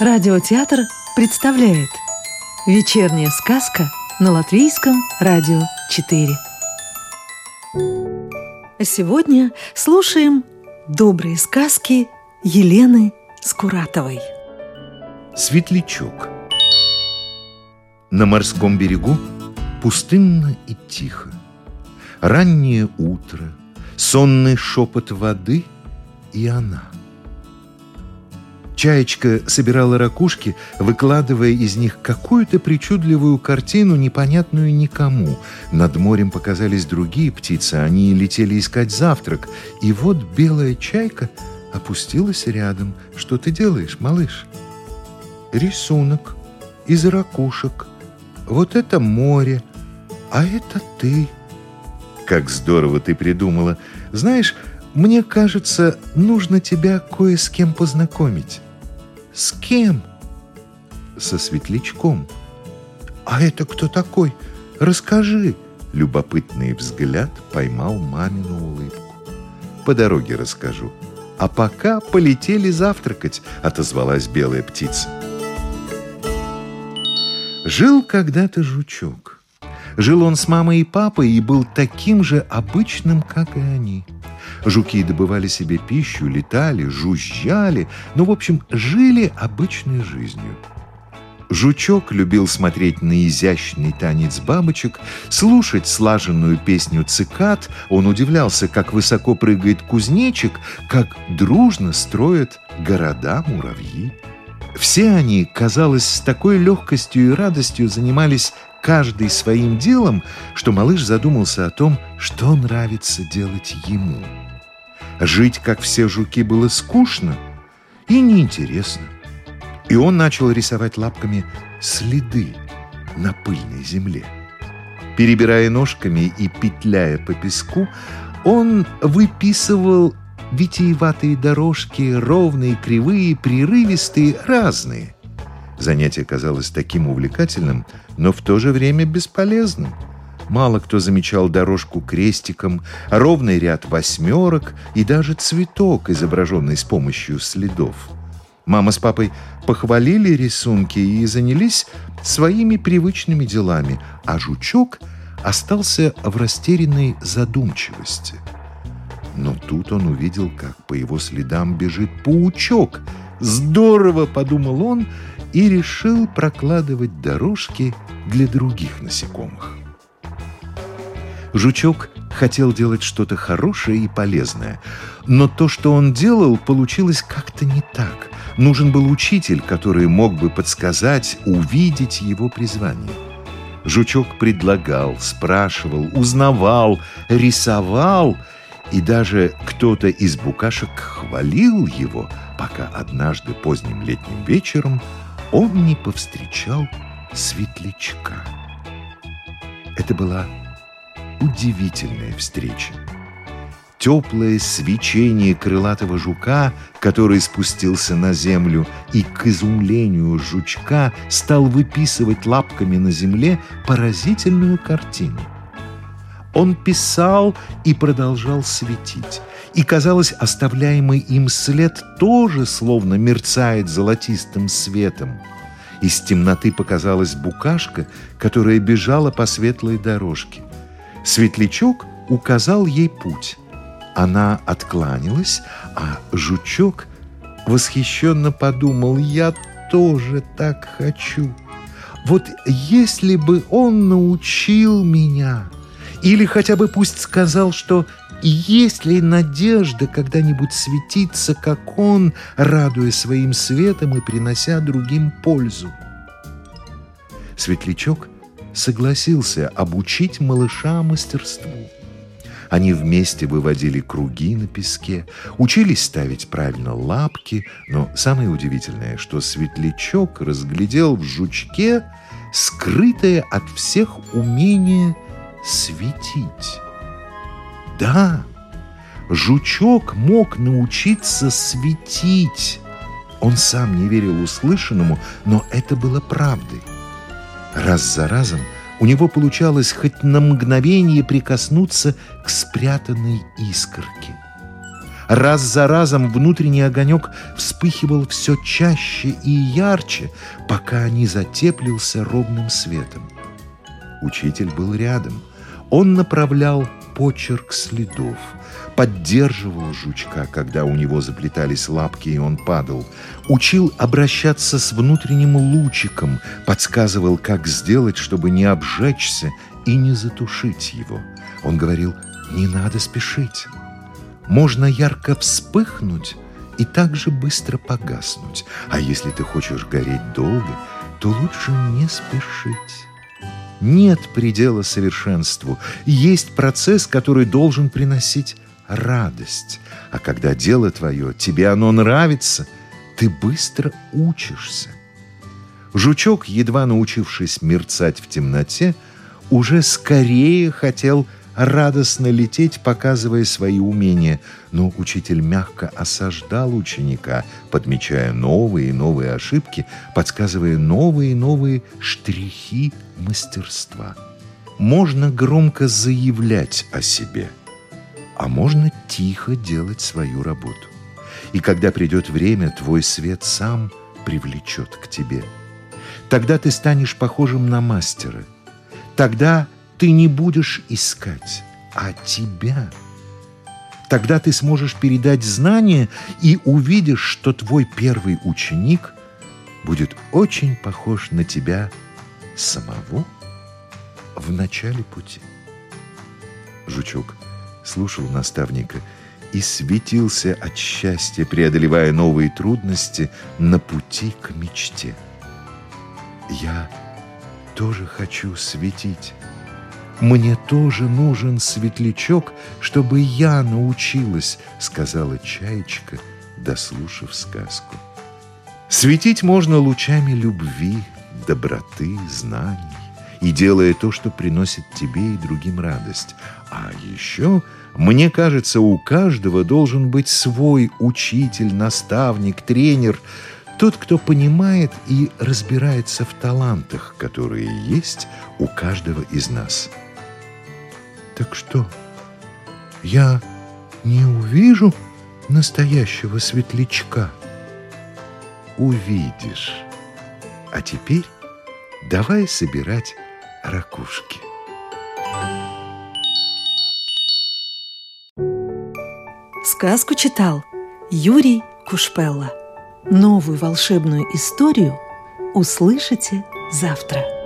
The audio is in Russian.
Радиотеатр представляет Вечерняя сказка на Латвийском радио 4 Сегодня слушаем добрые сказки Елены Скуратовой. Светлячок. На морском берегу пустынно и тихо. Раннее утро, сонный шепот воды и она – Чаечка собирала ракушки, выкладывая из них какую-то причудливую картину, непонятную никому. Над морем показались другие птицы, они летели искать завтрак. И вот белая чайка опустилась рядом. «Что ты делаешь, малыш?» «Рисунок из ракушек. Вот это море, а это ты». «Как здорово ты придумала! Знаешь, мне кажется, нужно тебя кое с кем познакомить». «С кем?» «Со светлячком». «А это кто такой? Расскажи!» Любопытный взгляд поймал мамину улыбку. «По дороге расскажу. А пока полетели завтракать», — отозвалась белая птица. Жил когда-то жучок. Жил он с мамой и папой и был таким же обычным, как и они — Жуки добывали себе пищу, летали, жужжали, ну, в общем, жили обычной жизнью. Жучок любил смотреть на изящный танец бабочек, слушать слаженную песню цикад. Он удивлялся, как высоко прыгает кузнечик, как дружно строят города муравьи. Все они, казалось, с такой легкостью и радостью занимались каждый своим делом, что малыш задумался о том, что нравится делать ему. Жить, как все жуки, было скучно и неинтересно. И он начал рисовать лапками следы на пыльной земле. Перебирая ножками и петляя по песку, он выписывал витиеватые дорожки, ровные, кривые, прерывистые, разные. Занятие казалось таким увлекательным, но в то же время бесполезным – Мало кто замечал дорожку крестиком, ровный ряд восьмерок и даже цветок, изображенный с помощью следов. Мама с папой похвалили рисунки и занялись своими привычными делами, а жучок остался в растерянной задумчивости. Но тут он увидел, как по его следам бежит паучок. «Здорово!» — подумал он и решил прокладывать дорожки для других насекомых. Жучок хотел делать что-то хорошее и полезное, но то, что он делал, получилось как-то не так. Нужен был учитель, который мог бы подсказать, увидеть его призвание. Жучок предлагал, спрашивал, узнавал, рисовал, и даже кто-то из букашек хвалил его, пока однажды поздним летним вечером он не повстречал светлячка. Это была удивительная встреча. Теплое свечение крылатого жука, который спустился на землю и, к изумлению жучка, стал выписывать лапками на земле поразительную картину. Он писал и продолжал светить. И, казалось, оставляемый им след тоже словно мерцает золотистым светом. Из темноты показалась букашка, которая бежала по светлой дорожке. Светлячок указал ей путь. Она откланялась, а жучок восхищенно подумал, «Я тоже так хочу. Вот если бы он научил меня, или хотя бы пусть сказал, что есть ли надежда когда-нибудь светиться, как он, радуя своим светом и принося другим пользу?» Светлячок – согласился обучить малыша мастерству. Они вместе выводили круги на песке, учились ставить правильно лапки, но самое удивительное, что светлячок разглядел в жучке скрытое от всех умение светить. Да, жучок мог научиться светить. Он сам не верил услышанному, но это было правдой. Раз за разом у него получалось хоть на мгновение прикоснуться к спрятанной искорке. Раз за разом внутренний огонек вспыхивал все чаще и ярче, пока не затеплился ровным светом. Учитель был рядом. Он направлял почерк следов, поддерживал жучка, когда у него заплетались лапки и он падал, учил обращаться с внутренним лучиком, подсказывал, как сделать, чтобы не обжечься и не затушить его. Он говорил, не надо спешить. Можно ярко вспыхнуть и так же быстро погаснуть. А если ты хочешь гореть долго, то лучше не спешить. Нет предела совершенству. Есть процесс, который должен приносить радость. А когда дело твое, тебе оно нравится, ты быстро учишься. Жучок, едва научившись мерцать в темноте, уже скорее хотел радостно лететь, показывая свои умения, но учитель мягко осаждал ученика, подмечая новые и новые ошибки, подсказывая новые и новые штрихи мастерства. Можно громко заявлять о себе, а можно тихо делать свою работу. И когда придет время, твой свет сам привлечет к тебе. Тогда ты станешь похожим на мастера. Тогда ты не будешь искать, а тебя. Тогда ты сможешь передать знания и увидишь, что твой первый ученик будет очень похож на тебя самого в начале пути. Жучок слушал наставника и светился от счастья, преодолевая новые трудности на пути к мечте. Я тоже хочу светить, «Мне тоже нужен светлячок, чтобы я научилась», — сказала Чаечка, дослушав сказку. Светить можно лучами любви, доброты, знаний и делая то, что приносит тебе и другим радость. А еще, мне кажется, у каждого должен быть свой учитель, наставник, тренер, тот, кто понимает и разбирается в талантах, которые есть у каждого из нас. Так что, я не увижу настоящего светлячка? Увидишь. А теперь давай собирать ракушки. Сказку читал Юрий Кушпелла. Новую волшебную историю услышите завтра.